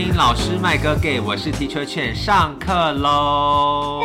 听老师麦哥给，我是 Teacher 劝上课喽。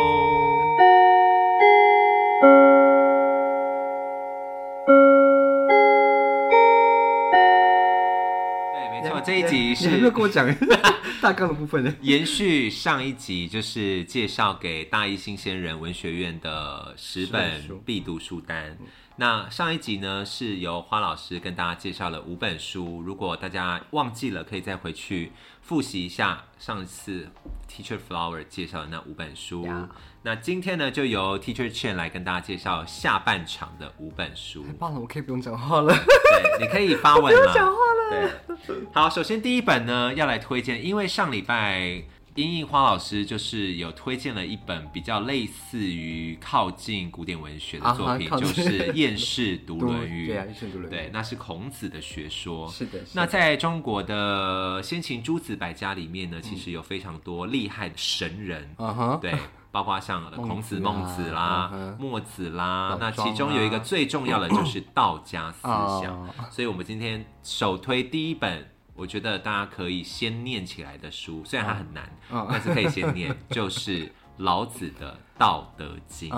对，没错，这一集你还没有是跟我讲 大纲的部分呢。延续上一集，就是介绍给大一新鲜人文学院的十十本必读书单。那上一集呢，是由花老师跟大家介绍了五本书，如果大家忘记了，可以再回去复习一下上次 Teacher Flower 介绍的那五本书。呀那今天呢，就由 Teacher Chen 来跟大家介绍下半场的五本书。太棒了，我可以不用讲话了。对，你可以发问了。不用讲话了对，好，首先第一本呢要来推荐，因为上礼拜英印花老师就是有推荐了一本比较类似于靠近古典文学的作品，就是《厌世读读论语》。对啊，是读论语。对，那是孔子的学说。是的。是的那在中国的先秦诸子百家里面呢，其实有非常多厉害的神人。嗯哼，对，包括像 孔子、孟孟子啦嗯、墨子啦，那其中有一个啊最重要的就是道家思想哦，所以我们今天首推第一本。我觉得大家可以先念起来的书，虽然它很难，嗯但是可以先念，就是老子的《道德经》，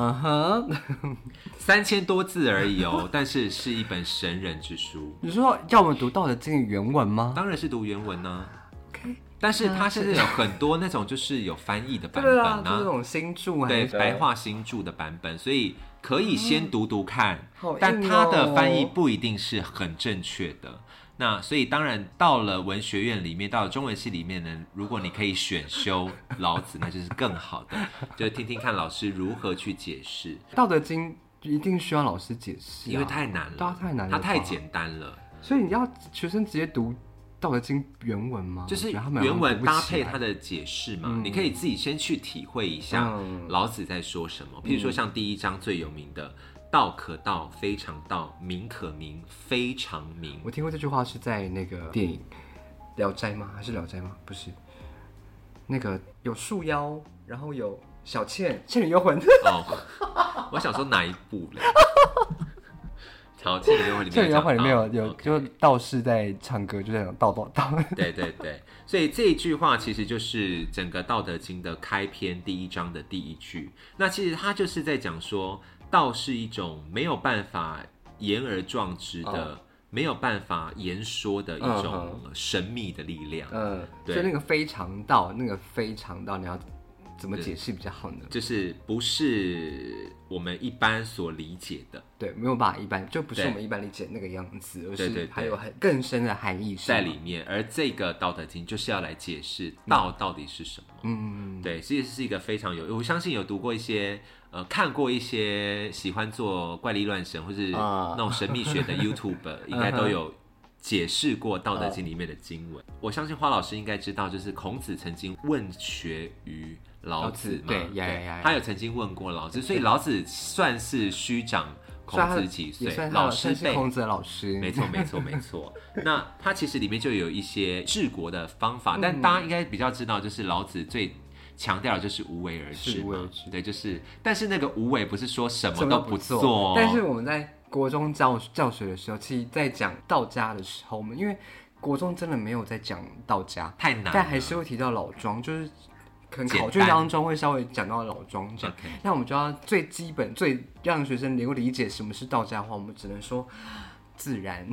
三千多字而已哦，但是是一本神人之书。你说要我们读《道德经》的原文吗？当然是读原文呢、但是它现在有很多那种就是有翻译的版本啊，就是那种新著还是对。白话新著的版本，所以可以先读读看，但它的翻译不一定是很正确的。那所以当然到了文学院里面，到了中文系里面呢，如果你可以选修老子，那就是更好的，就听听看老师如何去解释，《道德经》一定需要老师解释啊、因为太难了，对啊太难了它太吧简单了，所以你要学生直接读《道德经》原文吗？就是原文搭配他它的解释嘛，你可以自己先去体会一下嗯。老子在说什么。譬如说像第一章最有名的“道可道，非常道；名可名，非常名我听过这句话是在那个电影《聊斋》吗？还是《聊斋》吗？不是，那个有树妖，然后有小倩，倩女幽魂，》哦，我想说哪一部嘞？好，这个里面倩女幽魂里面有有就道士在唱歌，就在讲道道道。对对对，所以这一句话其实就是整个《道德经》的开篇第一章的第一句。那其实它就是在讲说，道是一种没有办法言而壮之的、没有办法言说的一种神秘的力量。嗯，对。所以那个非常道，那个非常道，你要怎么解释比较好呢？就是不是我们一般所理解的，对，没有办法一般，就不是我们一般理解那个样子，而是还有很更深的含义在里面，而这个《道德经》就是要来解释道到底是什么。嗯，对，其实是一个非常有，我相信有读过一些，呃，看过一些喜欢做怪力乱神或是啊那种神秘学的 YouTube，应该都有解释过《道德经》里面的经文。我相信花老师应该知道，就是孔子曾经问学于老子嘛，对他有曾经问过老子，所以老子算是虚长孔子几岁老师辈。孔子的老师，没错，没错，没错。那他其实里面就有一些治国的方嗯法，但大家应该比较知道，就是老子最强调的就是无为而治嘛治。对，就是，但是那个无为不是说什么都不都做。做，但是我们在国中教教学的时候，其实在讲道家的时候，我们因为国中真的没有在讲道家，太难，但还是会提到老庄，就是可能考卷单当中会稍微讲到老庄这样。那我们就要最基本、最让学生能够理解什么是道家的话，我们只能说自然，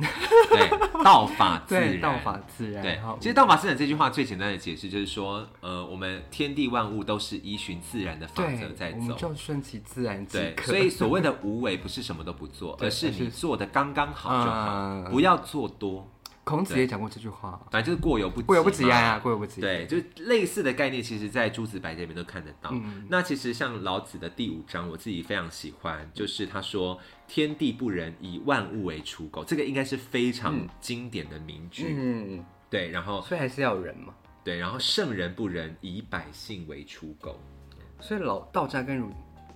对道法自对，然，道法自然。对，其实道法自然这句话最简单的解释就是说，呃，我们天地万物都是依循自然的法则在对，我们走。就顺其自然即对，可。所以所谓的无为不是什么都不做，对而是你做的刚刚好就好，嗯不要做多，孔子也讲过这句话，反正就是过犹不及嘛。过犹不及呀呀，过犹不及。对，就是类似的概念，其实在诸子百家里面都看得到。嗯那其实像老子的第五章，我自己非常喜欢，就是他说“天地不仁，以万物为刍狗”，这个应该是非常经典的名句。嗯，对，然后所以还是要有人嘛。对，然后圣人不仁，以百姓为刍狗。所以老道家跟儒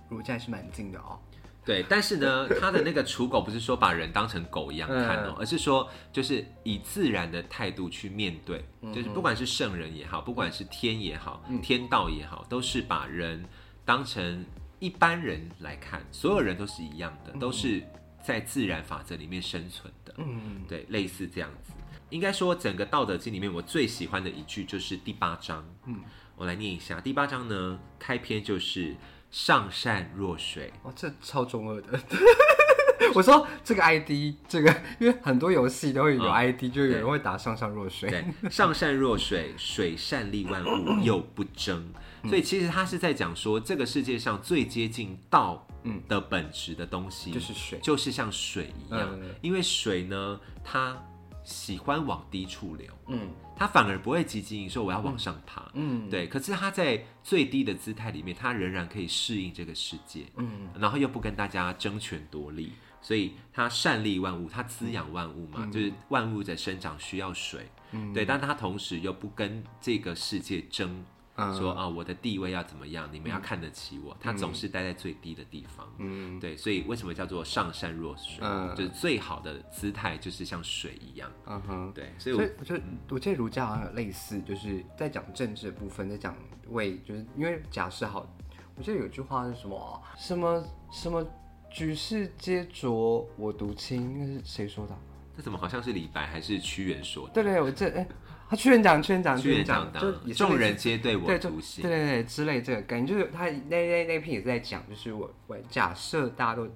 儒家还是蛮近的哦。对，但是呢，他的那个刍狗不是说把人当成狗一样看哦，而是说就是以自然的态度去面对，就是不管是圣人也好，不管是天也好，天道也好，都是把人当成一般人来看，所有人都是一样的，都是在自然法则里面生存的。嗯，对，类似这样子。应该说整个《道德经》里面，我最喜欢的一句就是第八章。嗯，我来念一下，第八章呢，开篇就是“上善若水哇，这超中二的。我说这个 ID，这个因为很多游戏都会有嗯 ID，、就有人会打上善若”，水。对，“上善若水，水善利万物，又不争”。所以其实他是在讲说，这个世界上最接近道的本质的东西，就是水就是像水一样。嗯因为水呢，它喜欢往低处流，嗯它反而不会积极营说我要往上爬。嗯。对，可是他在最低的姿态里面，他仍然可以适应这个世界，嗯，然后又不跟大家争权夺利，所以他善利万物，他滋养万物嘛，就是万物的生长需要水，嗯。对，但他同时又不跟这个世界争。嗯说啊，我的地位要怎么样？你们要看得起我。他总是待在最低的地方，嗯对，所以为什么叫做上善若水？嗯就是最好的姿态就是像水一样，嗯哼。对，所以我所以我觉得，我记得儒家好像有类似，就是在讲政治的部分，在讲为，就是因为假设好，我记得有句话是什么啊什么什么举世皆浊我独清，那是谁说的啊？这怎么好像是李白还是屈原说的？对对，我这哎，他屈原长，屈原长，屈原讲讲，的，就也众人皆对我对，就对独行。对对之类这个感觉，就是他那那那篇也是在讲，就是我我假设大家都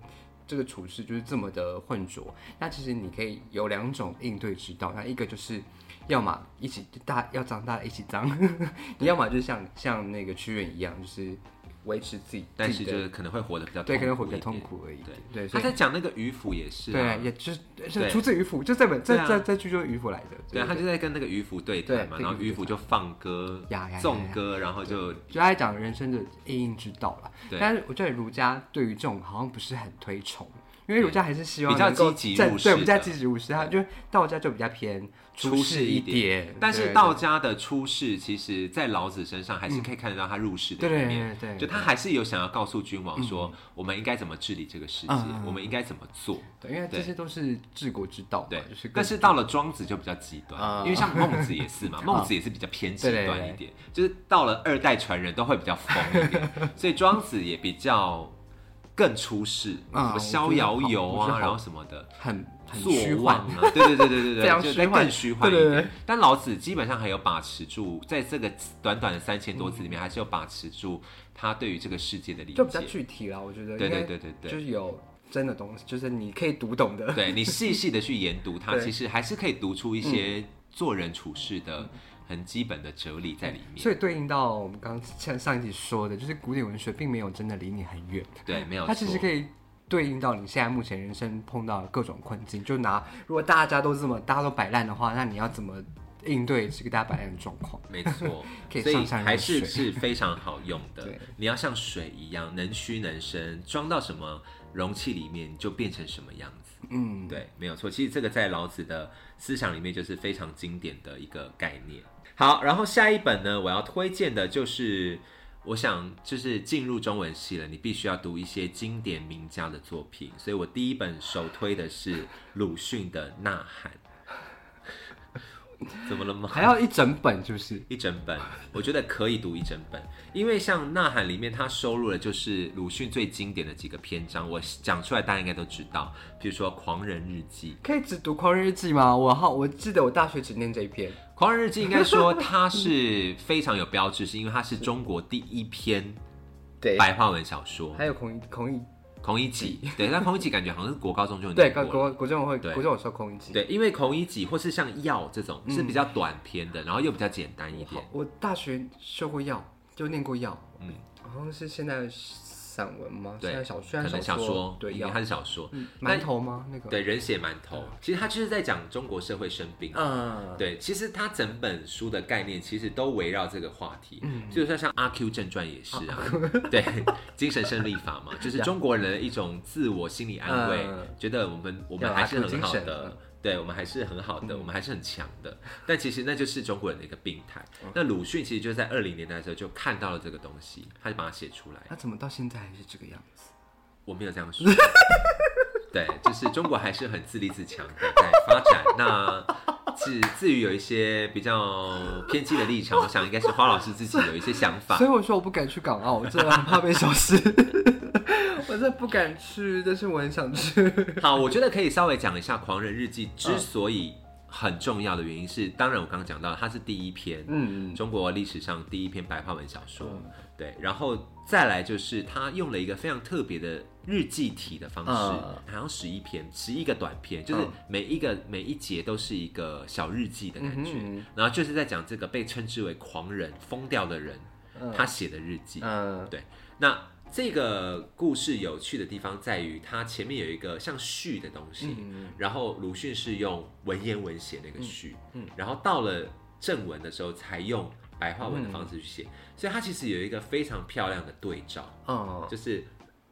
这个处事就是这么的混浊，那其实你可以有两种应对之道，那一个就是要么一起大要长大一起脏，你要么就是像像那个屈原一样，就是维持自己，但是就是可能会活得比较对可能会比较。痛苦而已，对。他在讲那个渔夫也是、啊，对，也就是出自渔夫，就这本这这这句就是渔夫来的，对啊，他就在跟那个渔夫对谈嘛，然后渔夫就放歌呀呀呀、颂歌，然后就就在讲人生的应应之道了。对。但是我觉得儒家对于这种好像不是很推崇，因为儒家还是希望比较积极入世的比较积极入世。他就道家就比较偏出世世一点，但是道家的出世，其实在老子身上还是可以看得到他入世的对对一面。对对，就他还是有想要告诉君王说，我们应该怎么治理这个世界我们应该怎么做。对，因为这些都是治国之道嘛，对就是，但是到了庄子就比较极端，啊因为像孟子也是嘛，孟子也是比较偏极端一点，就是到了二代传人都会比较疯一点，所以庄子也比较更出世，啊什么逍遥游啊，然后什么的。很很虚幻。啊，对对对对对 非常对，就虚幻更虚幻一点。但老子基本上还有把持住，在这个短短的三千多字里面，还是有把持住他对于这个世界的理解就比较解。具体了，我觉得对对对对对就是有真的东西，就是你可以读懂的。对你细细的去研读它，其实还是可以读出一些做人处事的很基本的哲理在里面。所以对应到我们刚刚像上一集说的，就是古典文学并没有真的离你很远，对，没有它。其实可以对应到你现在目前人生碰到的各种困境。就拿如果大家都这么大家都摆烂的话，那你要怎么应对这个大家摆烂的状况？没错 可以，所以上还是是非常好用的对。你要像水一样，能屈能伸，装到什么容器里面，就变成什么样子。嗯，对，没有错。其实这个在老子的思想里面就是非常经典的一个概念。好，然后下一本呢，我要推荐的就是，我想就是进入中文系了，你必须要读一些经典名家的作品，所以我第一本首推的是鲁迅的《呐喊》。怎么了吗？还要一整本，是不是一整本，我觉得可以读一整本，因为像《呐喊》里面，它收录的就是鲁迅最经典的几个篇章，我讲出来大家应该都知道，比如说《狂人日记》。可以只读《狂人日记》吗？我好，我记得我大学只念这一篇。《狂人日记》应该说它是非常有标志，是因为它是中国第一篇 对，白话文小说。还有孔孔乙，孔乙己，对，但孔乙己感觉好像是国高中就有对，国。国国中会对国中有说孔乙己。对，因为孔乙己或是像药这种是比较短篇的，然后又比较简单一点。好我大学修过药，就念过药，嗯，好像是现在的散文吗？对小虽然可能小说说，对药因为它是小说。馒头吗？那个。对，人血馒头，其实他就是在讲中国社会生病。嗯，对，其实他整本书的概念其实都围绕这个话题，嗯。就算像《阿 Q 正传》也是啊，对，精神胜利法嘛，就是中国人的一种自我心理安慰，嗯。觉得我们我们要还是很好的嗯，对我们还是很好的，我们还是很强的，但其实那就是中国人的一个病态。那鲁迅其实就在二零年代的时候就看到了这个东西，他就把它写出来。他怎么到现在还是这个样子？我没有这样说。对，就是中国还是很自立自强的在发展。那至至于有一些比较偏激的立场，我想应该是花老师自己有一些想法 所。以我说我不敢去港澳，我真的很怕被消失。的不敢去，但是我很想去。好，我觉得可以稍微讲一下《狂人日记》之所以很重要的原因是，当然我刚刚讲到它是第一篇，嗯中国历史上第一篇白话文小说，对，然后再来就是他用了一个非常特别的日记体的方式，嗯。好像十一篇，十一个短篇，就是嗯。每一个每一节都是一个小日记的感觉，嗯然后就是在讲这个被称之为狂人、疯掉的人，他写的日记，嗯。对，那这个故事有趣的地方在于，它前面有一个像序的东西，嗯然后鲁迅是用文言文写那个序，嗯，然后到了正文的时候才用白话文的方式去写，所以它其实有一个非常漂亮的对照，哦就是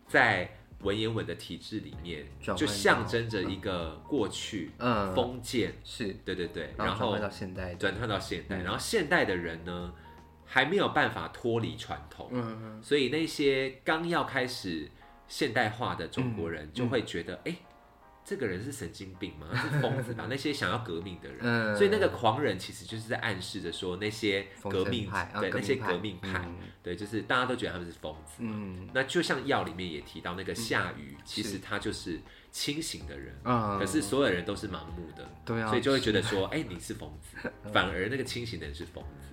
在文言文的体制里面，就象征着一个过去嗯。封建，是，对对对，然后转换到现代，转换到现嗯。代，然后现代的人呢，还没有办法脱离传统，嗯所以那些刚要开始现代化的中国嗯人就会觉得，哎、这个人是神经病吗？是疯子吧？那些想要革命的人，嗯。所以那个狂人其实就是在暗示着说，那些革命建派啊对那些革命派对，就是大家都觉得他们是疯子。嗯。那就像药里面也提到，那个夏雨，其实他就是清醒的人，嗯，可是所有人都是盲目的，对啊所以就会觉得说，哎、你是疯子，反而那个清醒的人是疯子。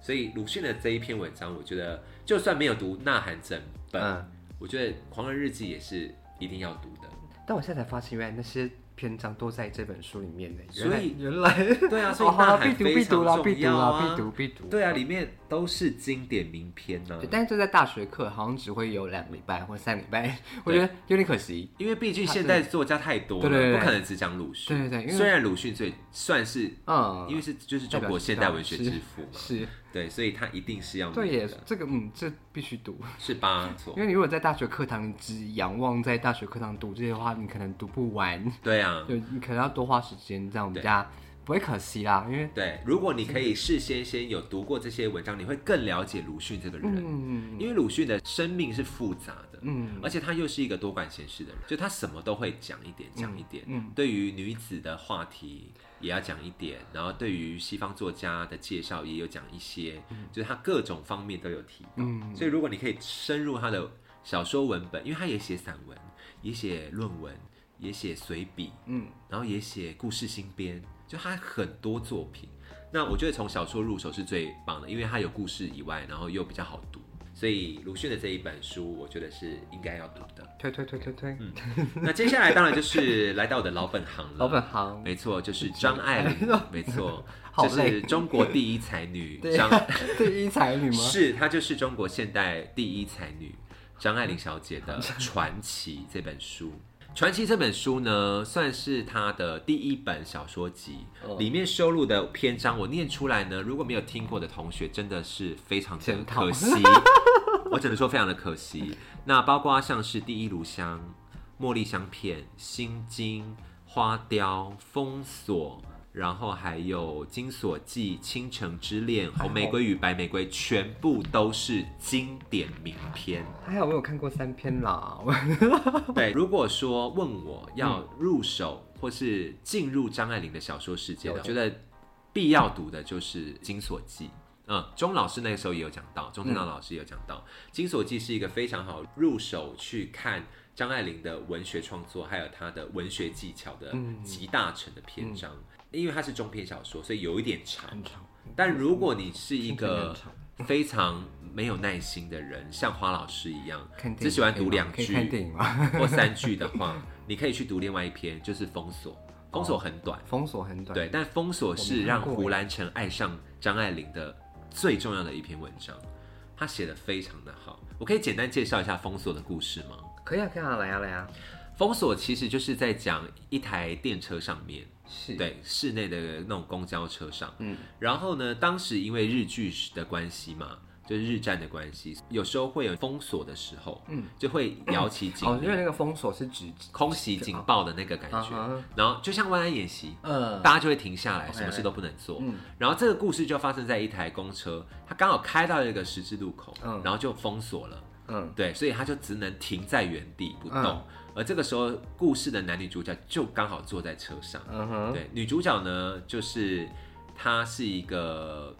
对，所以鲁迅的这一篇文章，我觉得就算没有读《呐喊》整本，嗯我觉得《狂人日记》也是一定要读的。但我现在才发现，原来那些篇章都在这本书里面呢。所以原来对啊，所以 《呐喊必》读非必读啦，常必读啦，必。读必读。对啊，里面都是经典名篇呢、对，但是就在大学课好像只会有两个礼拜或三个礼拜，我觉得有点可惜。因为毕竟现代作家太多了，对对对不可能只讲鲁迅。对对对虽然鲁迅最算是，嗯，因为是就是中国现代文学之父嘛，是，对，所以他一定是要对耶念的，，这个嗯，这必须读，是吧？错。因，为你如果在大学课堂只仰望在大学课堂读这些的话，你可能读不完，对啊，就你可能要多花时间，这样比较不会可惜啦。因为对，如果你可以事先先有读过这些文章，你会更了解鲁迅这个人。嗯因为鲁迅的生命是复杂的，嗯而且他又是一个多管闲事的人，就他什么都会讲一点，讲一点。嗯对于女子的话题也要讲一点，然后对于西方作家的介绍也有讲一些，就是他各种方面都有提到。嗯所以如果你可以深入他的小说文本，因为他也写散文，也写论文，也写随笔，嗯然后也写故事新编，就他很多作品。那我觉得从小说入手是最棒的，因为它有故事以外，然后又比较好读。所以鲁迅的这一本书，我觉得是应该要读的。推推推推推，嗯那接下来当然就是来到我的老本行了。老本行没错，就是张爱玲，没错，好这是中国第一才女 对张，第一才女吗？是她就是中国现代第一才女张爱玲小姐的《传奇》这本书。《传奇》这本书呢，算是他的第一本小说集，哦里面收录的篇章，我念出来呢，如果没有听过的同学，真的是非常的可惜。我只能说非常的可惜。那包括像是《第一炉香》《茉莉香片》《心经》《花雕》《封锁》，然后还有《金锁记》《倾城之恋》《红玫瑰与白玫瑰》，全部都是经典名篇。还好我有看过三篇啦，对，如果说问我要入手或是进入张爱玲的小说世界的，我觉得必要读的就是《金锁记》。嗯，钟老师那个时候也有讲到，钟正道老师也有讲到，《金锁记》是一个非常好入手去看张爱玲的文学创作，还有她的文学技巧的集大成的篇章。因为它是中篇小说，所以有一点长。很长，但如果你是一个非常没有耐心的人，像花老师一样只喜欢读两句？或三句的话，你可以去读另外一篇，就是《封锁》。封锁很短，封锁很短，对，但封锁是让胡兰成爱上张爱玲的最重要的一篇文章，他写的非常的好。我可以简单介绍一下封锁的故事吗？可以啊，可以啊，来啊来啊，封锁其实就是在讲一台电车上面，是，对室内的那种公交车上，嗯，然后呢，当时因为日剧的关系嘛，就是日战的关系，有时候会有封锁的时候，嗯，就会摇起警哦，因为、那个封锁是指，空袭警报的那个感觉，然后就像万安演习，呃，大家就会停下来什么事都不能做。嗯。然后这个故事就发生在一台公车，它刚好开到一个十字路口，嗯。然后就封锁了。嗯，对，所以它就只能停在原地不动。嗯而这个时候，故事的男女主角就刚好坐在车上。嗯哼，对，女主角呢，就是她是一个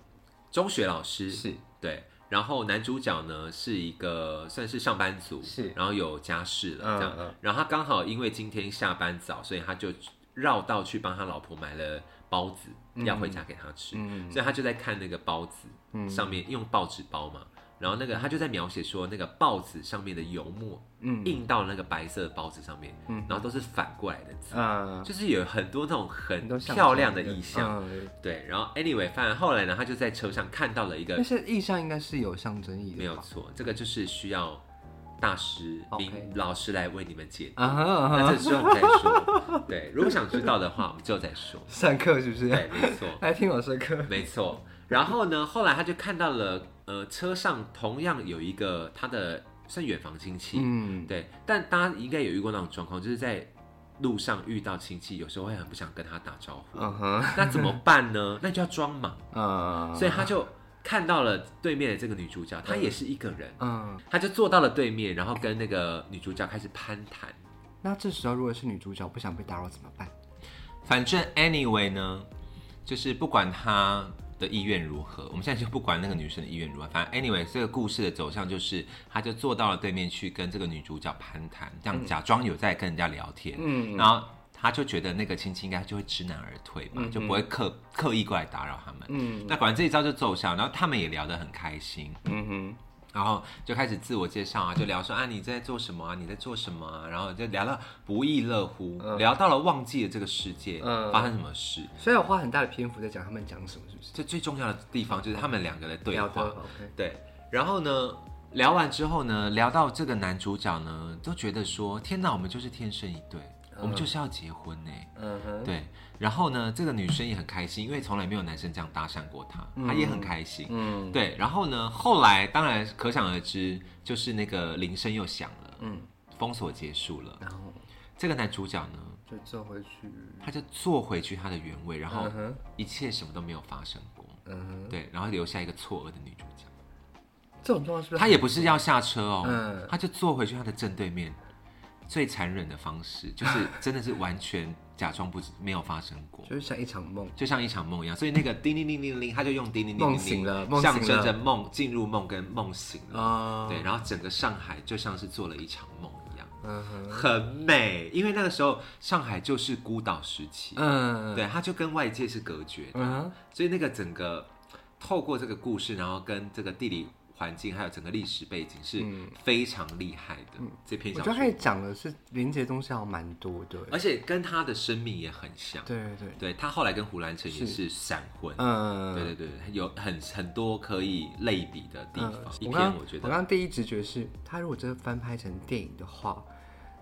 中学老师，是。对，然后男主角呢是一个算是上班族，是。然后有家室了嗯这样，嗯。然后他刚好因为今天下班早，所以他就绕道去帮他老婆买了包子要回家给他吃，嗯。所以他就在看那个包子上面用报纸包嘛，然后那个他就在描写说那个报纸上面的油墨嗯印到那个白色的包子上面，嗯然后都是反过来的字，嗯，就是有很多那种很漂亮的意象。嗯对，然后 anyway，反正后来呢，他就在车上看到了一个但是意象应该是有象征意的，没有错，这个就是需要大师老师来为你们解答。那哈，这之后我们再说。对，如果想知道的话，我们之后再说。上课是不是？对，没错，来听我说课。没错。然后呢，后来他就看到了，呃，车上同样有一个他的算远房亲戚，嗯，对，但大家应该有遇过那种状况，就是在路上遇到亲戚，有时候会很不想跟他打招呼，嗯哼，那怎么办呢？那就要装忙，嗯，所以他就看到了对面的这个女主角，她也是一个人，嗯，他就坐到了对面，然后跟那个女主角开始攀谈。那这时候如果是女主角不想被打扰怎么办？反正 anyway 呢，就是不管她的意愿如何，我们现在就不管那个女生的意愿如何，反正 anyway 这个故事的走向就是，他就坐到了对面去跟这个女主角攀谈，这样假装有在跟人家聊天，嗯。然后他就觉得那个亲戚应该就会知难而退嘛，就不会刻刻意过来打扰他们。嗯。那果然这一招就奏效，然后他们也聊得很开心。嗯哼，然后就开始自我介绍啊，就聊说啊你在做什么啊，你在做什么啊，然后就聊到不亦乐乎，聊到了忘记了这个世界、嗯发生什么事。所以我花很大的篇幅在讲他们讲什么，是不是？这最重要的地方就是他们两个的对话。OK，对，然后呢，聊完之后呢，聊到这个男主角呢，都觉得说天哪，我们就是天生一对，我们就是要结婚呢。嗯哼，对，然后呢，这个女生也很开心，因为从来没有男生这样搭讪过她，她也很开心。嗯对，然后呢，后来当然可想而知，就是那个铃声又响了，嗯，封锁结束了。然后这个男主角呢，就坐回去，他就坐回去他的原位，然后一切什么都没有发生过。嗯哼，对，然后留下一个错愕的女主角。这种状况是不是他也不是要下车哦，嗯他就坐回去他的正对面。最残忍的方式就是真的是完全假装不知没有发生过，就是像一场梦？就像一场梦一样。所以那个叮铃铃铃铃，他就用叮铃铃铃梦醒了梦醒了象征着梦进入梦跟梦醒了。啊，对，然后整个上海就像是做了一场梦一样，很美。因为那个时候上海就是孤岛时期，嗯，对，它就跟外界是隔绝的，嗯哼，所以那个整个透过这个故事，然后跟这个地理环境还有整个历史背景是非常厉害的。这篇小说嗯我觉得他，讲的是连接东西还蛮多的，而且跟他的生命也很像。对对对，对他后来跟胡兰成也是闪婚，嗯，对对对，有很很多可以类比的地嗯方。一篇我觉得我刚刚第一直觉是，他如果真的翻拍成电影的话，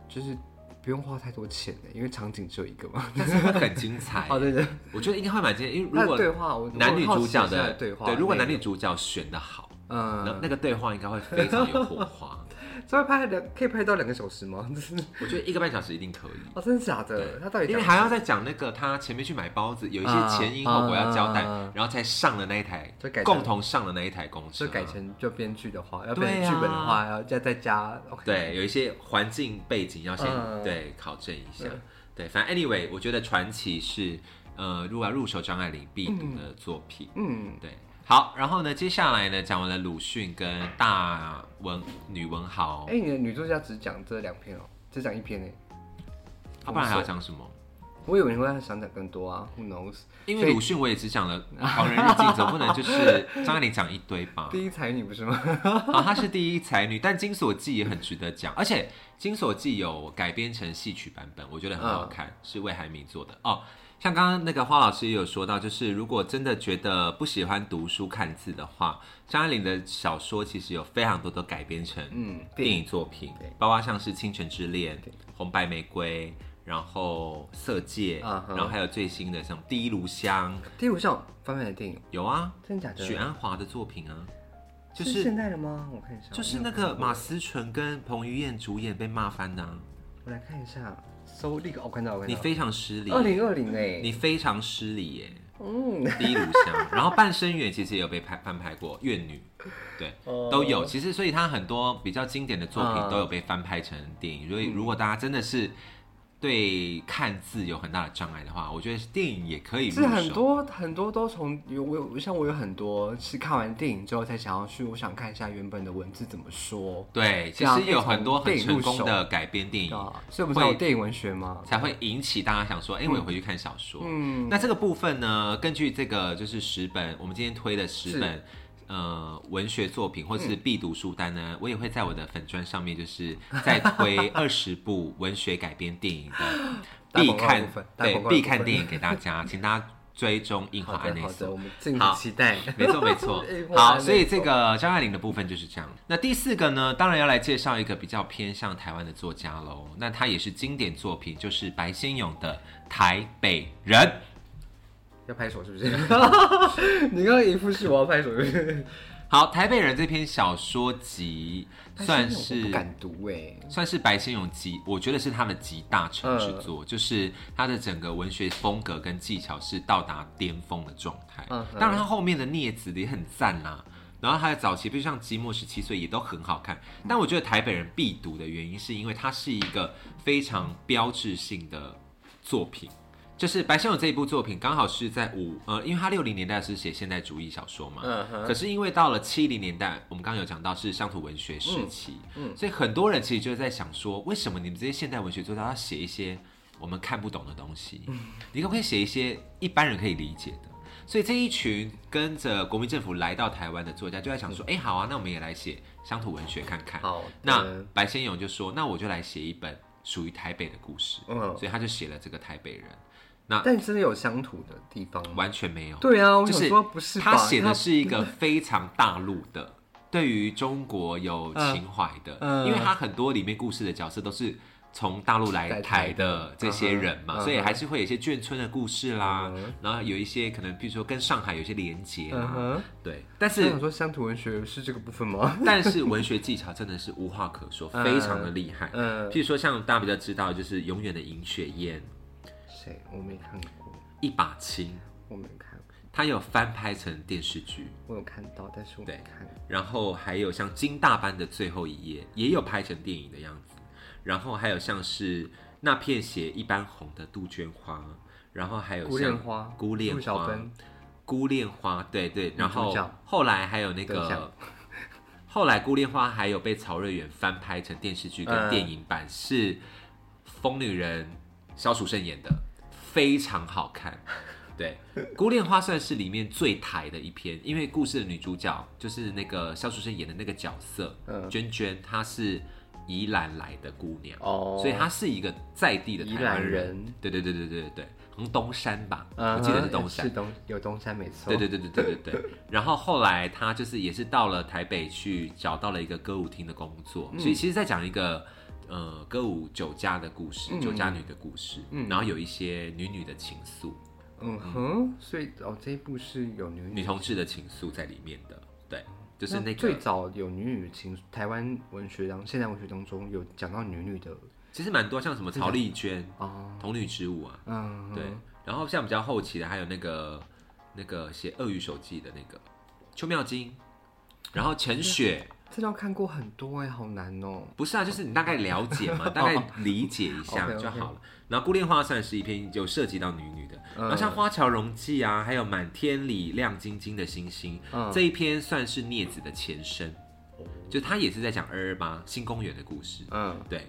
就是不用花太多钱的，因为场景只有一个嘛。但是会很精彩。哦，对对，我觉得应该会蛮精彩，因为如果对话，我男女主角的对话，对，如果男女主角选的好，那嗯，那个对话应该会非常有火花。这会拍两可以拍到两个小时吗？我觉得一个半小时一定可以。哦，真的假的？他到底因为还要再讲那个他前面去买包子，有一些前因后果要交代，啊然后才上了那一台就改共同上了那一台公车，就改成就编剧的话，要对啊变成剧本的话，要再再加对，有一些环境背景要先、嗯对考证一下嗯。对，反正 anyway，我觉得传奇是呃，如果要入手张爱玲必读的作品。嗯，对，好，然后呢，接下来呢，讲完了鲁迅跟大文女文豪，哎，你的女作家只讲这两篇哦，只讲一篇哎，他、不然还要讲什么？我以为你会想讲更多啊，Who knows？因为鲁迅我也只讲了《狂人日记》，总不能就是张爱玲讲一堆吧？第一才女不是吗？好，她是第一才女，但《金锁记》也很值得讲，而且《金锁记》有改编成戏曲版本，我觉得很好看，是魏海敏做的哦。像刚刚那个花老师也有说到，就是如果真的觉得不喜欢读书看字的话，张爱玲的小说其实有非常多都改编成嗯电影。作品对，包括像是《倾城之恋》、《红白玫瑰》，然后《色戒》然后还有最新的像《第一炉香》，第一炉香》方面的电影，有啊，真的假的？许鞍华的作品啊，就是是现代的吗？我看一下，就是那个马思纯跟彭于晏主演被骂翻的、啊，我来看一下，搜立刻，我看到，我看到，你非常失礼，二零二零哎，你非常失礼耶。嗯，第一炉香，然后半生缘其实也有被拍翻拍过，怨女，对，哦。都有。其实所以他很多比较经典的作品嗯。都有被翻拍成电影。所以如果大家真的是对看字有很大的障碍的话，我觉得电影也可以入是。很多很多都从有我有像我有很多是看完电影之后才想要去，我想看一下原本的文字怎么说。对，其实有很多很成功的改编电影啊，所以我们才有会电影文学嘛。才会引起大家想说，哎、我也回去看小说。嗯，那这个部分呢，根据这个就是十本，我们今天推的十本呃文学作品或是必读书单呢，我也会在我的粉砖上面，就是再推二十部文学改编电影的 必看对必看电影给大家，请大家追踪印华安内所我。们敬好请期待。没错没错 好，所以这所个张爱玲的部分就是这样。那第四个呢，当然要来介绍一个比较偏向台湾的作家喽。那他也是经典作品，就是白先勇的《台北人》。要拍手是不是？你刚刚一副是我要拍手，是不是？好，《台北人》这篇小说集算是不敢读哎。算是白先勇集，我觉得是他的集大成之作，嗯就是他的整个文学风格跟技巧是到达巅峰的状态。嗯当然他后面的镊子也很赞啦、然后他的早期，比如像《寂寞十七岁》也都很好看。但我觉得台北人必读的原因，是因为它是一个非常标志性的作品。就是白先勇这一部作品，刚好是在五呃，因为他六零年代是写现代主义小说嘛，嗯哼可是因为到了七零年代，我们刚刚有讲到是乡土文学时期，所以很多人其实就在想说，为什么你们这些现代文学作家要写一些我们看不懂的东西？你可不可以写一些一般人可以理解的？所以这一群跟着国民政府来到台湾的作家就在想说，哎、好啊，那我们也来写乡土文学看看。好那白先勇就说，那我就来写一本属于台北的故事，嗯所以他就写了这个台北人，但真的有乡土的地方吗？完全没有。对啊，我就是想说不是吧他写的是一个非常大陆的，对于中国有情怀的，嗯因为他很多里面故事的角色都是从大陆来台的这些人嘛，所以还是会有一些眷村的故事啦，嗯然后有一些可能比如说跟上海有些连接啦，嗯，对，但我是想说乡土文学是这个部分吗？但是文学技巧真的是无话可说，嗯非常的厉害。嗯，譬如说像大家比较知道，就是永远的尹雪燕，谁？我没看过，一把青，我没看过，它有翻拍成电视剧。我有看到，但是我没对看。然后还有像金大班的最后一页，也有拍成电影的样子。然后还有像是那片血一般红的杜鹃花，然后还有孤像恋花孤恋花芬，孤恋花，对对。然后后来还有那个，后来孤恋花还有被曹瑞远翻拍成电视剧跟嗯电影版，是疯女人萧淑慎演的，非常好看。对，《孤恋花》算是里面最台的一篇，因为故事的女主角就是那个肖淑生演的那个角色，嗯娟娟，她是宜兰来的姑娘，哦所以她是一个在地的台湾人人。对对对对对对对，好像东山吧，嗯我记得是哼东山是。东有东山没错。对对对对对对对。然后后来她就是也是到了台北去找到了一个歌舞厅的工作，嗯所以其实在讲一个呃歌舞酒家的故事，嗯酒家女的故事，嗯。然后有一些女女的情愫，嗯哼，所以哦，这一部是有女女同志的情愫在里面的，对，就是那个最早有女女情，台湾文学当现代文学当中有讲到女女的其实蛮多像什么曹丽娟、哦，童女之舞啊，嗯，对，然后像比较后期的还有那个那个写《鳄鱼手记》的那个邱妙金，然后陈雪。这道看过很多哎，好难哦。不是啊，就是你大概了解嘛，大概理解一下就好了。然后《孤恋花》算是一篇有涉及到女女的，嗯然后像《花桥荣记》啊，还有《满天里亮晶晶的星星》嗯这一篇算是镊子的前身，就他也是在讲二二八新公园的故事。嗯，对，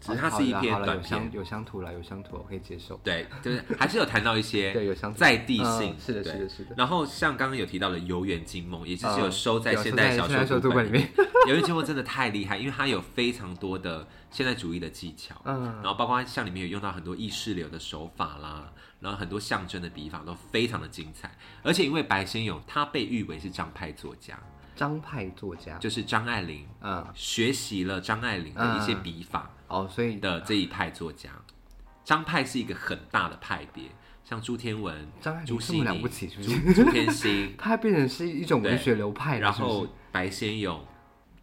只是它是一篇短篇。有乡土啦，有乡土，我可以接受。对，就是还是有谈到一些 对，有乡土在地性嗯，是的，对是的，是的。然后像刚刚有提到的《游园惊梦》，也就是有嗯收在现代小说读本里面。《游园 惊梦》真的太厉害，因为它有非常多的现代主义的技巧，嗯然后包括像里面有用到很多意识流的手法啦，然后很多象征的笔法都非常的精彩。而且因为白先勇他被誉为是张派作家，张派作家，就是张爱玲嗯，学习了张爱玲的一些笔法哦，所以的这一派作家。张派是一个很大的派别，像朱天文、张爱玲了不起，朱？朱天心，它变成是一种文学流派了，然后白先勇，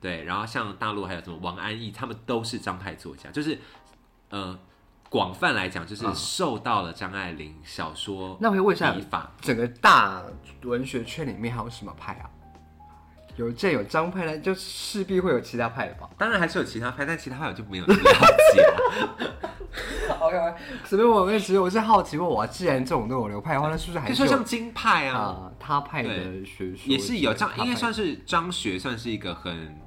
对，然后像大陆还有什么王安忆，他们都是张派作家，就是呃广泛来讲，就是嗯受到了张爱玲小说那我可以问一下。整个大文学圈里面还有什么派啊？有这有张派呢，就势必会有其他派的吧？当然还是有其他派，但其他派我就没有那么了解了。OK，所以我们，其实我是好奇问我，既然这种都有流派的话，那是不是还就是说有像金派啊，啊他派的学说也是有张，他派应该算是张学，算是一个很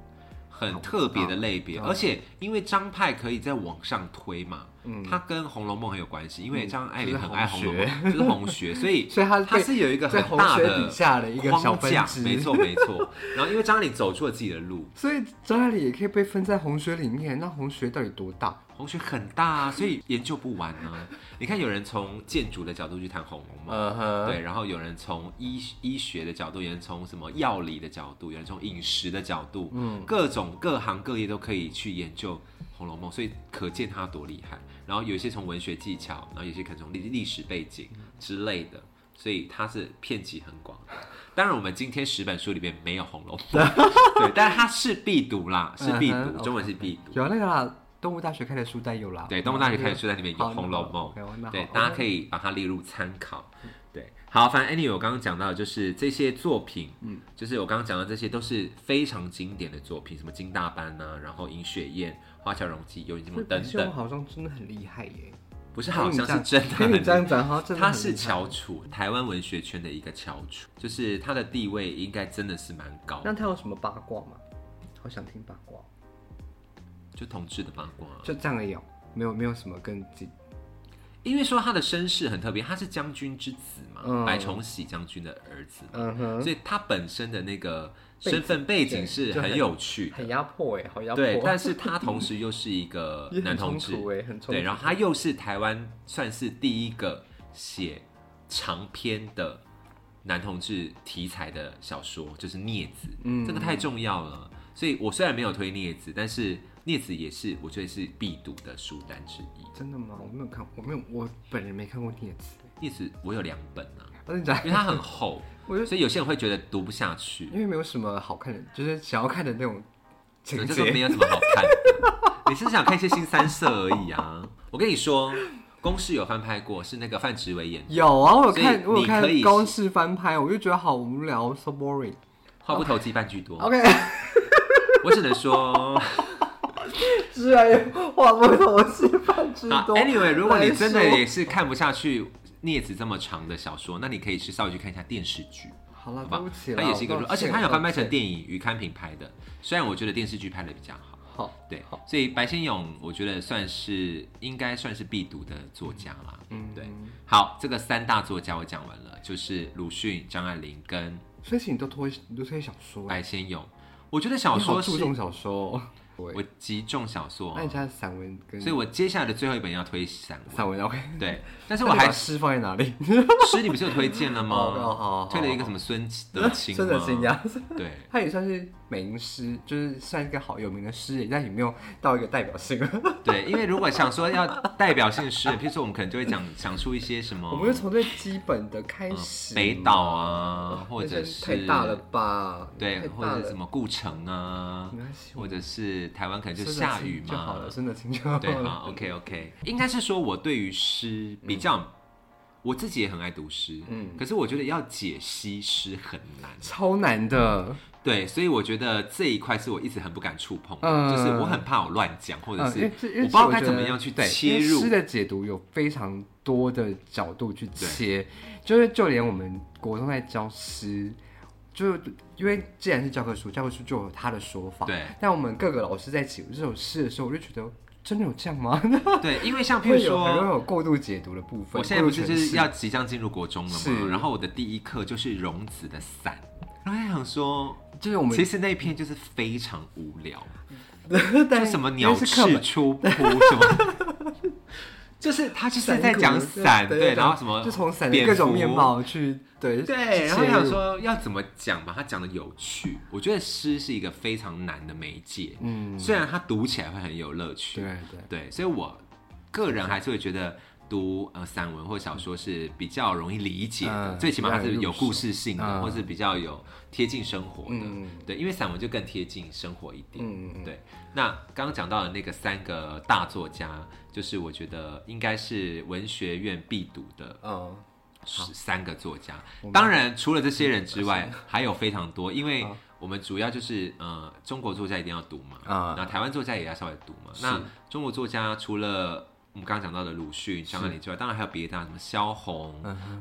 很特别的类别，嗯而且因为张派可以在往上推嘛，嗯它跟《红楼梦》很有关系，因为张爱玲很爱《红楼梦》，就是红学，所以所以他它是有一个在很大的底下的一个小分支，没错没错。然后因为张爱玲走出了自己的路，所以张爱玲也可以被分在红学里面，那红学到底多大？红学很大啊，所以研究不完啊。你看，有人从建筑的角度去谈《红楼梦》。对，然后有人从医医学的角度，有人从什么药理的角度，有人从饮食的角度，嗯，各种各行各业都可以去研究《红楼梦》，所以可见它多厉害。然后有一些从文学技巧，然后有些可能从历历史背景之类的，所以它是遍及很广的。当然，我们今天十本书里面没有《红楼梦》，对，但是它是必读啦，是必读，中文是必读。有那个啦，东吴大学开的书单有啦，对，东吴大学开的书单里面有好《红楼梦》，对，大家可以把它列入参考。对，好，反正 anyway，我刚刚讲到的就是这些作品，嗯，就是我刚刚讲的这些都是非常经典的作品，什么金大班呐、然后尹雪燕、花桥荣记、游影金梦等等，好像真的很厉害耶，不是好像是真的 听你很这样讲，好像真的他是翘楚，台湾文学圈的一个翘楚，就是他的地位应该真的是蛮高，那他有什么八卦吗？好想听八卦，就同志的八卦。就这样而已哦，没有没有什么跟自己因为说他的身世很特别，他是将军之子嘛，嗯。白崇禧将军的儿子嘛，嗯哼，所以他本身的那个身份背景是很有趣的，很压迫哎，好压迫，对，但是他同时又是一个 男同志，很冲突，对，然后他又是台湾算是第一个写长篇的男同志题材的小说，就是《镊子》，嗯这个太重要了。所以我虽然没有推《镊子》，但是《镊子》也是我觉得是必读的书单之一。真的吗？我没有看，我没有，我本人没看过《镊子》。《镊子》我有两本啊，我跟你讲因，为它很厚，我就所以有些人会觉得读不下去。因为没有什么好看的，就是想要看的那种情节。这个没有什么好看的，你是想看一些新三色而已啊。我跟你说，公式有翻拍过，是那个范植伟演的，有啊，我有看，我有看公式翻拍，我就觉得好无聊，so boring。话不投机半句多。OK，我只能说，居然有话不投机半句啊多。，anyway，如果你真的也是看不下去《镊子》这么长的小说，那你可以去稍微去看一下电视剧，好了，吧对不起？它也是一个，而且它有翻拍成电影，于刊平拍的。虽然我觉得电视剧拍的比较好，好，对，所以白先勇我觉得算是应该算是必读的作家啦。嗯，对。好，这个三大作家我讲完了，就是鲁迅、张爱玲跟所以你都推，你都推小说，白先勇。我觉得小说是注重小说哦。我极重小说那，你家的散文跟所以我接下来的最后一本要推散文。散文 OK，对，但是我还诗放在哪里？诗你不是有推荐了吗？哦好好好推了一个什么孙德清吗？孙德清呀，对，他也算是名诗，就是算一个好有名的诗人，但也没有到一个代表性。对，因为如果想说要代表性诗人，譬如说我们可能就会讲讲出一些什么，我们就从最基本的开始北岛啊，或者是太大了吧？对，或者什么顾城啊或者是台湾可能就下雨嘛就好了，，真的清就好对，好，OK OK，应该是说我对于诗比较，我自己也很爱读诗，嗯可是我觉得要解析诗很难，超难的，对，所以我觉得这一块是我一直很不敢触碰的，嗯就是我很怕我乱讲，或者嗯，是我不知道该怎么样去切入诗的解读有非常多的角度去切，就是就连我们国中在教诗，就因为既然是教科书，教科书就有他的说法，对但我们各个老师在解读这首诗的时候，我就觉得真的有这样吗？对，因为像譬如会有。有过度解读的部分。我现在不是就是要即将进入国中了嘛，然后我的第一课就是荣子的伞，然后还想说，就是我们其实那篇就是非常无聊，但就什么鸟因为是课本翅出扑什么，就是他就是在讲伞，对，然后什么就从伞的各种面貌去对对，然后想说要怎么讲把它讲的有趣。我觉得诗是一个非常难的媒介，嗯，虽然它读起来会很有乐趣，对对，对，所以我个人还是会觉得读呃散文或小说是比较容易理解的，嗯最起码它是有故事性的，嗯或是比较有贴近生活的。嗯对，因为散文就更贴近生活一点。嗯嗯对，那刚刚讲到的那个三个大作家，就是我觉得应该是文学院必读的嗯，十三个作家。当然，除了这些人之外，还有非常多，因为我们主要就是呃，中国作家一定要读嘛，啊那台湾作家也要稍微读嘛。那中国作家除了我们刚刚讲到的鲁迅、张爱玲之外，当然还有别的啊，什么萧红，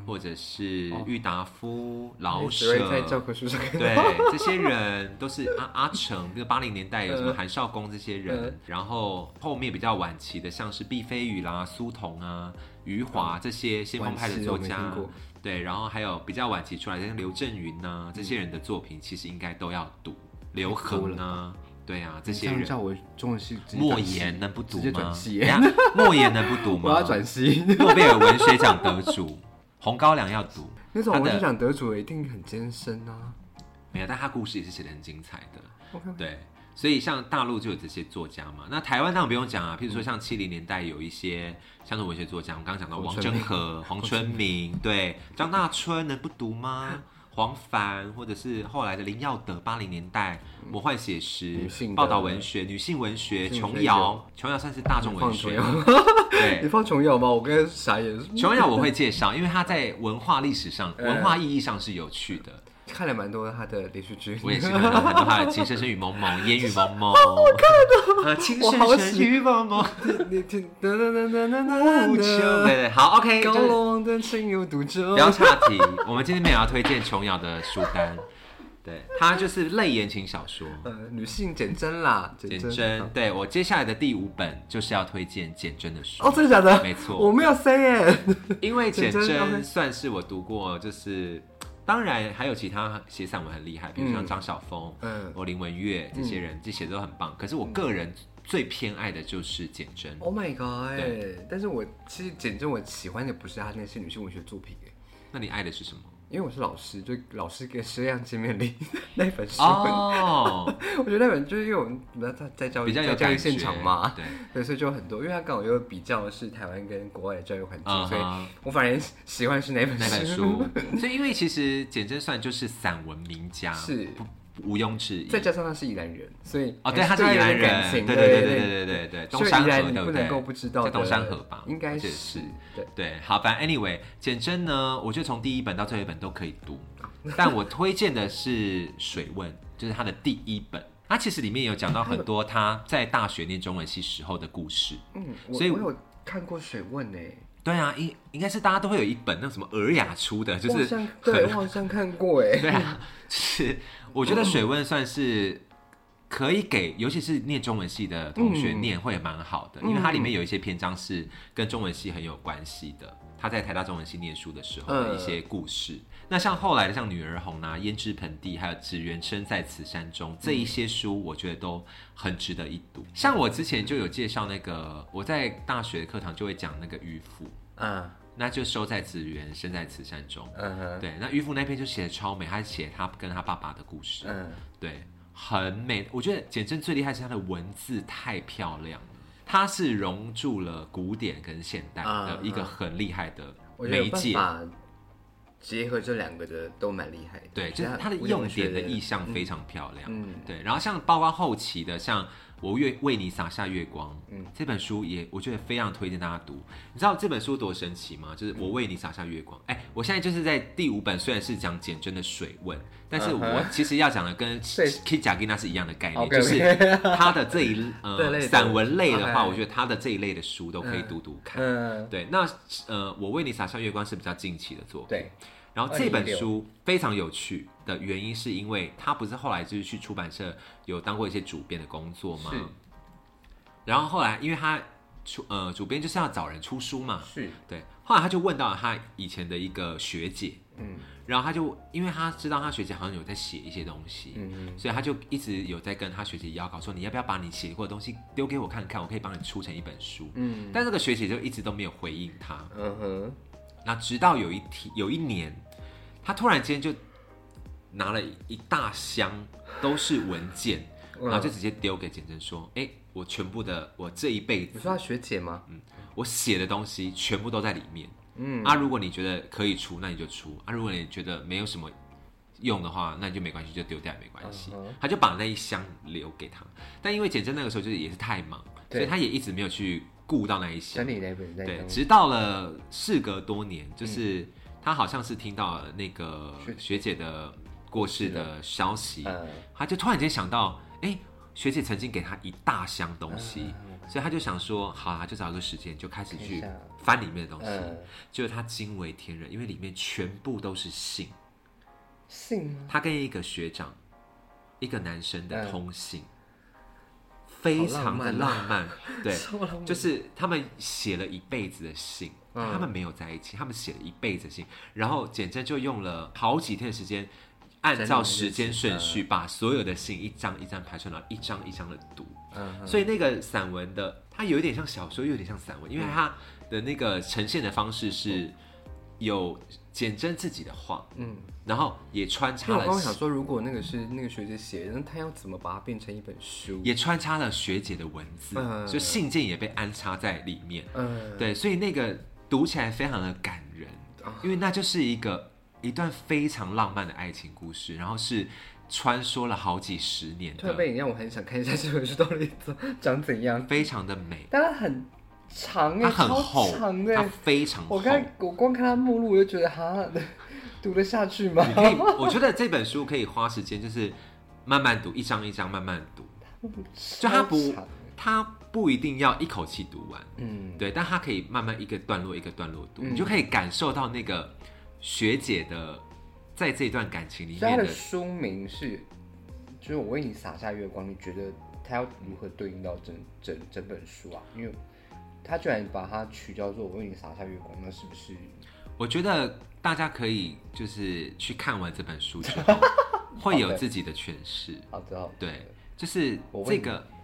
或者是郁达夫、老舍，在教科书上对，这些人都是阿阿成，比如八零年代有什么韩少功这些人，嗯。然后后面比较晚期的，像是毕飞宇啦、苏童啊、余华这些先锋派的作家对，然后还有比较晚期出来的像刘震云呐、这些人的作品，其实应该都要读。刘恒啊，对啊，这些人。叫我中文系莫言能不读直接吗莫言能不读 吗？我要转系。诺贝尔文学奖得主红高粱要读，那种文学奖得主一定很艰深啊。没有，但他故事也是写的很精彩的。对，所以像大陆就有这些作家嘛，那台湾当然不用讲啊，譬如说像七零年代有一些乡土文学作家，我们刚刚讲到王黄春明真和、黄春明，对，张大春能不读吗？黄凡，或者是后来的林耀德，八零年代魔幻写实报道文学、女性文学，琼瑶，琼瑶算是大众文学。放，对。你，放琼瑶吗？我刚才傻眼。琼瑶我会介绍，因为它在文化历史上、嗯 文化意义上是有趣的。看了蛮多他的连续剧，我也喜欢很多他的《情深深雨蒙蒙》《烟雨蒙蒙》，好看的，呃，《情我好深喜深雨蒙蒙》。你听，噔噔噔噔噔噔对噔，对，好，OK，高就是楼望断情有独钟不。要岔题。我们今天没有要推荐琼瑶的书单，对，它就是类言情小说。呃，女性简真啦，简真。真，对我接下来的第五本就是要推荐简真的书哦，，真的假的？没错我没有 say 耶。因为简 简真算是我读过，就是当然还有其他写散文很厉害，比如像嗯张晓峰、嗯或林文月这些人，这写的都很棒。可是我个人最偏爱的就是简真。Oh my god！对但是我其实简真我喜欢的不是他那些女性文学作品耶，那你爱的是什么？因为我是老师，就老师给师样见面礼 那本书，哦，我觉得那本就是因为我们在在教育比较有在教育现场嘛，对，对，所以就很多，因为他刚好又比较的是台湾跟国外的教育环境，所以我反而喜欢是那本那本书，所以因为其实简真算就是散文名家，是。不毋庸置疑，再加上他是宜兰人，所以哦，对，他是宜兰人，对对对对对对对对，东山河对不对？能够不知道在东山河吧，应该是,对对。好，反正 anyway，简真呢，我觉得从第一本到最后一本都可以读，但我推荐的是《水问》，就是他的第一本。他其实里面有讲到很多他在大学念中文系时候的故事，嗯，所以我,有看过《水问》呢。对啊，应应该是大家都会有一本那什么尔雅出的，就是对，我好像看过哎，对啊，是。我觉得水温算是可以给，尤其是念中文系的同学嗯念会蛮好的，因为它里面有一些篇章是跟中文系很有关系的。他在台大中文系念书的时候的一些故事，那像后来的像《女儿红》啊、《胭脂盆地》还有《只缘身在此山中》这一些书，我觉得都很值得一读。像我之前就有介绍那个，我在大学课堂就会讲那个渔夫，啊，那就收在紫园，身在此山中。嗯哼，对，那渔夫那篇就写的超美，他写他跟他爸爸的故事，嗯，对，很美。我觉得简真最厉害是他的文字太漂亮了，他是融入了古典跟现代的一个很厉害的媒介。结合这两个的都蛮厉害的，对，就是他的用典的意象非常漂亮。嗯对，然后像包括后期的，像我愿为你洒下月光，嗯这本书也我觉得非常推荐大家读。你知道这本书多神奇吗？就是我为你洒下月光。哎、我现在就是在第五本，虽然是讲简真的水问，但是我其实要讲的跟对 Kit 贾吉娜是一样的概念就是他的这一 呃散文类的话，我觉得他的这一类的书都可以读读看。嗯，对，那呃，我为你洒下月光是比较近期的作品。对，然后这本书非常有趣的原因，是因为他不是后来就是去出版社有当过一些主编的工作吗？是。然后后来因为他出呃主编就是要找人出书嘛，是，对，后来他就问到了他以前的一个学姐，嗯。然后他就因为他知道他学姐好像有在写一些东西，嗯所以他就一直有在跟他学姐要稿，说你要不要把你写过的东西丢给我看看，我可以帮你出成一本书。嗯。但这个学姐就一直都没有回应他。嗯哼，那直到有一天，有一年，他突然间就拿了一大箱都是文件，嗯然后就直接丢给简真说：“哎、我全部的我这一辈子你说他学姐吗？嗯我写的东西全部都在里面。嗯啊，如果你觉得可以出，那你就出；啊，如果你觉得没有什么用的话，那你就没关系，就丢掉也没关系。他就把那一箱留给他，但因为简真那个时候就是也是太忙，所以他也一直没有去顾到那一些。对，直到了事隔多年，就是他好像是听到了那个学学姐的过世的消息，嗯。他就突然间想到，哎、学姐曾经给他一大箱东西，所以他就想说，好啊，就找一个时间就开始去翻里面的东西，嗯，结果他惊为天人，因为里面全部都是信，信吗？他跟一个学长，一个男生的嗯。通信，非常的浪啊。漫，对，就是他们写了一辈子的信，嗯。他们没有在一起，他们写了一辈子的信，然后简真就用了好几天的时间，按照时间顺序把所有的信一张一张排出来，一张一张的读。嗯，所以那个散文的，它有一点像小说，又有点像散文，因为它的那个呈现的方式是有简真自己的话，嗯，然后也穿因插了为我刚刚想说，如果那个是那个学姐写的，那她要怎么把它变成一本书？也穿插了学姐的文字，嗯。就信件也被安插在里面。嗯，对，所以那个读起来非常的感人，啊。因为那就是一个一段非常浪漫的爱情故事，然后是穿梭了好几十年的，突然被你让我很想看一下这本书到底怎长怎样，非常的美，但它很长哎、它很超厚，它长的欸。非常厚我。刚我光看它目录，我就觉得哈，读得下去吗？你可以，我觉得这本书可以花时间，就是慢慢读，一张一张慢慢读，就它不它不一定要一口气读完，嗯，对，但它可以慢慢一个段落一个段落读，嗯你就可以感受到那个学姐的在这段感情里面的的书名是，就是我为你洒下月光，你觉得它要如何对应到整整整本书啊？因为他居然把它取叫做“我为你洒下月光”，那是不是？我觉得大家可以就是去看完这本书之后，会有自己的诠释。好的，好的对，就是这个，嗯，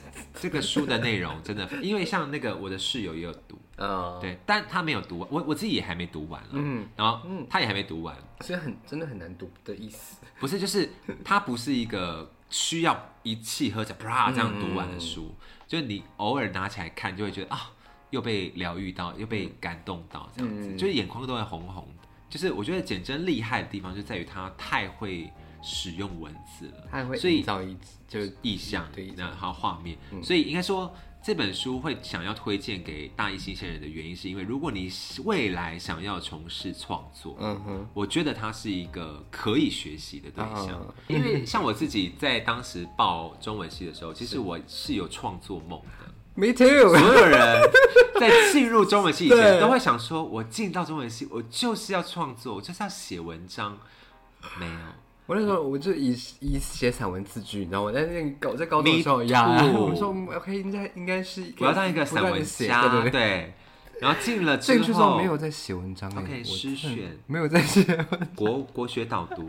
这个书的内容真的，因为像那个我的室友也有读，嗯，对，但他没有读完，我我自己也还没读完了，嗯，然后他也还没读完，所以很真的很难读的意思。不是，就是它不是一个需要一气呵成啪这样读完的嗯书，就是你偶尔拿起来看，就会觉得啊，又被疗愈到，又被感动到，这样子，嗯。就是眼眶都会红红的。就是我觉得简真厉害的地方就在于他太会使用文字了，所以营造一就是意象，对那还有画面，嗯。所以应该说这本书会想要推荐给大一新鲜人的原因，是因为如果你未来想要从事创作，嗯哼，我觉得它是一个可以学习的对象，啊。因为像我自己在当时报中文系的时候，其实我是有创作梦的。Me too。所有人在进入中文系以前 都会想说，我进到中文系，我就是要创作，我就是要写文章。没有，我那时候我就以以写散文自居，你知道吗？在那个高在高中的时候呀我说 OK，应该应该是我要当一个散文家，对对对。然后进了进去之后后没有在写文章哎 OK，我诗选没有在写，国国学导读、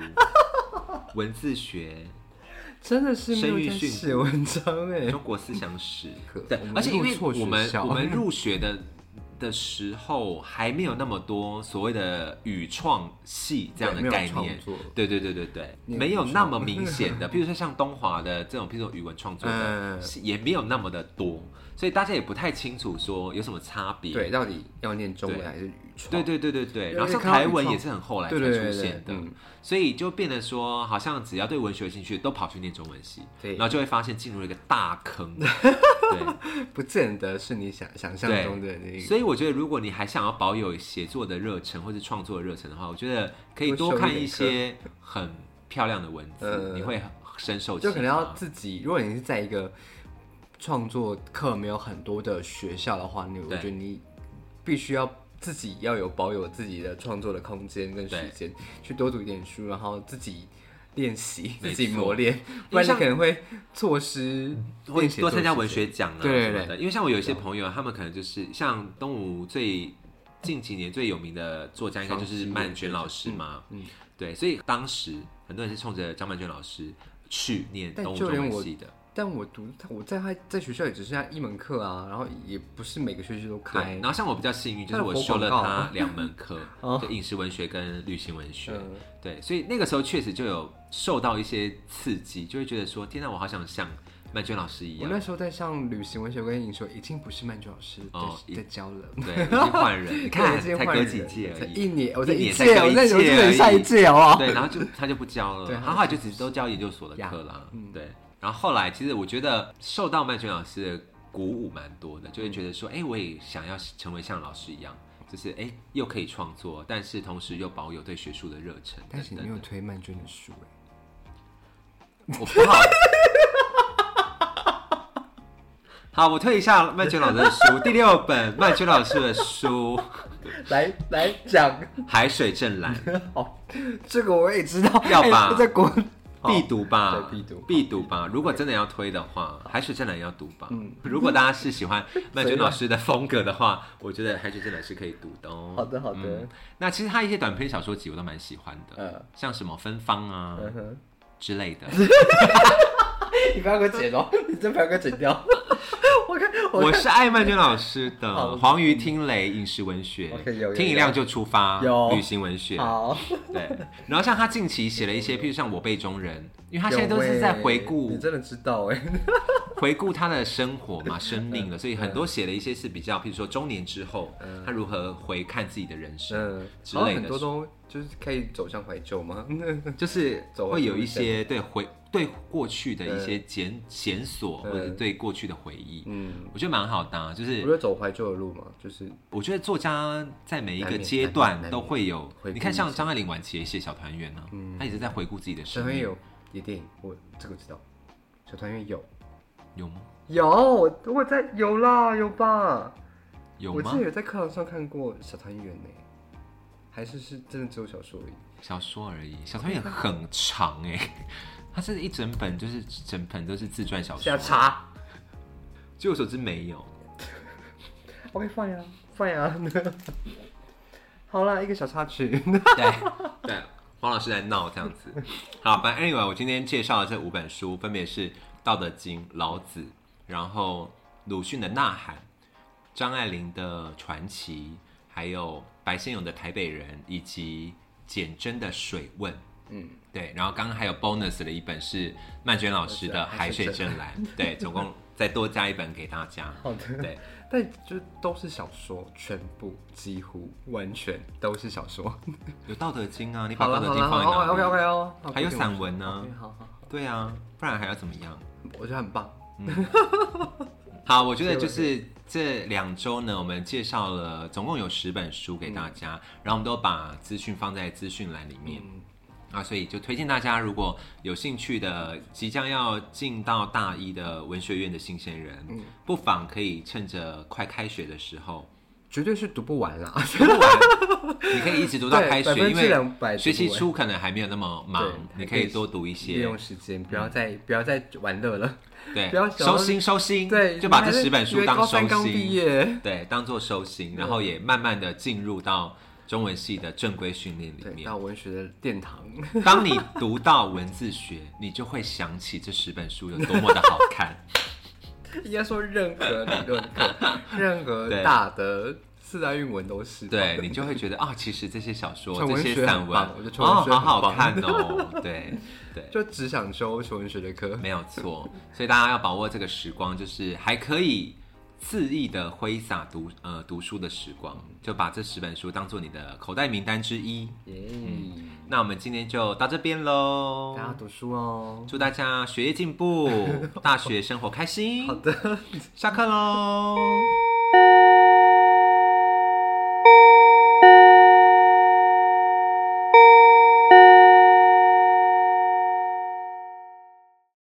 文字学、真的是没有在写文章哎。中国思想史可，对而且因为我们我们 入学的的时候还没有那么多所谓的语创系这样的概念，对对对对对，没有那么明显的，比如说像东华的这种，譬如说语文创作的嗯，也没有那么的多，所以大家也不太清楚说有什么差别。对，到底要念中文对还是语创？对对对对对，然后像而且看到语创台文也是很后来才出现的嗯，所以就变得说，好像只要对文学有兴趣，都跑去念中文系，对然后就会发现进入了一个大坑，对。不见得是你想想象中的那个。所以我觉得，如果你还想要保有写作的热忱或者创作的热忱的话，我觉得可以多看一些很漂亮的文字，呃你会很深受。就可能要自己，如果你是在一个创作课没有很多的学校的话，你我对觉得你必须要自己要有保有自己的创作的空间跟时间，去多读一点书，然后自己练习、自己磨练，不然你可能会错失多参加文学奖啊对对对。因为像我有一些朋友，他们可能就是像东吴最近几年最有名的作家，应该就是曼娟老师嘛。嗯嗯。对，所以当时很多人是冲着张曼娟老师去念东吴中文系的。但我读我在他在学校也只剩下一门课啊，然后也不是每个学期都对开，然后像我比较幸运，就是我修了他 两门课哦，就饮食文学跟旅行文学。嗯对，所以那个时候确实就有受到一些刺激，就会觉得说，天哪，我好想像曼娟老师一样。我那时候在上旅行文学跟影说，已经不是曼娟老师哦在在教了。对，已经换人，你看才隔几届而已。一年，我在一一届，我在下一届好不好？对，然后就他就不教了，对他后来就只都教研究所的课啦。对，然后后来其实我觉得受到曼娟老师的鼓舞蛮多的，就会觉得说，哎、我也想要成为像老师一样，就是哎、又可以创作，但是同时又保有对学术的热忱但是你没有。推曼娟的书哎，我不好，好，我推一下曼娟老师的书，第六本曼娟老师的书 《来来讲，海水正蓝》，哦，这个我也知道，要吧哎在国必读吧，对必读必读吧。如果真的要推的话，海水真的要读吧。嗯如果大家是喜欢 曼娟老师的风格的话，我觉得海水真的是可以读的哦。好的好的嗯那其实他一些短篇小说集我都蛮喜欢的，呃，像什么芬芳啊之类的。你不要给我剪哦，你真不要给我剪掉。我看我是爱曼娟老师的黄鱼听雷饮食文学听一辆就出发有。旅行文学。好，对，然后像他近期写了一些，譬如像我辈中人，因为他现在都是在回有顾欸你真的知道哎，回顾他的生活嘛、生命了，所以很多写了一些是比较，譬如说中年之后，他如何回看自己的人生，嗯，之类的。很多都就是可以走向怀旧吗？就 是走会有一些对回对过去的一些检检索，嗯或者对过去的回忆，嗯，我觉得蛮好的啊、就我是觉得走怀旧的路嘛，就是我觉得作家在每一个阶段都会有，你看像张爱玲晚期也写小团圆呢，他一直在回顾自己的生命，小团圆有也电影，我这个知道，小团圆有。有吗？有，我我在有啦有吧？有吗？我记得？有在课堂上看过小团圆呢，还是是真的只有小说而已。小说而已，小说也很长哎，它是一整本，就是整本都是自传小说下。查据我所知没有。，OK 放呀放呀。好啦，一个小插曲。对对，黄老师在闹这样子。好，反正 anyway，我今天介绍的这五本书分别是《道德经》、老子，然后鲁迅的《呐喊》、张爱玲的《传奇》，还有白先勇的《台北人》，以及简真的《水问》。嗯，对，然后刚刚还有 bonus 的一本是曼娟老师的《海水正蓝》，对，总共再多加一本给大家。好的。对，但就都是小说，全部几乎完全都是小说。有《道德经》啊，你把《道德经》放在哪里 OK OK 哦。还有散文呢好好，对啊，不然还要怎么样？我觉得很棒。好，我觉得就是 这两周呢，我们介绍了总共有十本书给大家，然后我们都把资讯放在资讯栏里面。啊，所以就推荐大家，如果有兴趣的，即将要进到大一的文学院的新鲜人，不妨可以趁着快开学的时候，绝对是读不完啦。读不完，你可以一直读到对开学，因为学期初可能还没有那么忙，你可以多读一些利些用，时间，不要再不要再玩乐了。对不要，收心收心，对，就把这十本书当收心，业。对，当做收心，然后也慢慢的进入到中文系的正规训练里，面。到文学的殿堂。当你读到文字学，你就会想起这十本书有多么的好看。应该说任何理论课，任何大的四大韵文都是。对你就会觉得啊、其实这些小说、这些散文我觉得好好看哦。对对，就只想修纯文学的课。没有错。所以大家要把握这个时光，就是还可以肆意的挥洒读呃读书的时光，就把这十本书当做你的口袋名单之一。耶，那我们今天就到这边喽大。家读书哦。祝大家学业进步，大学生活开心。好的。下课喽。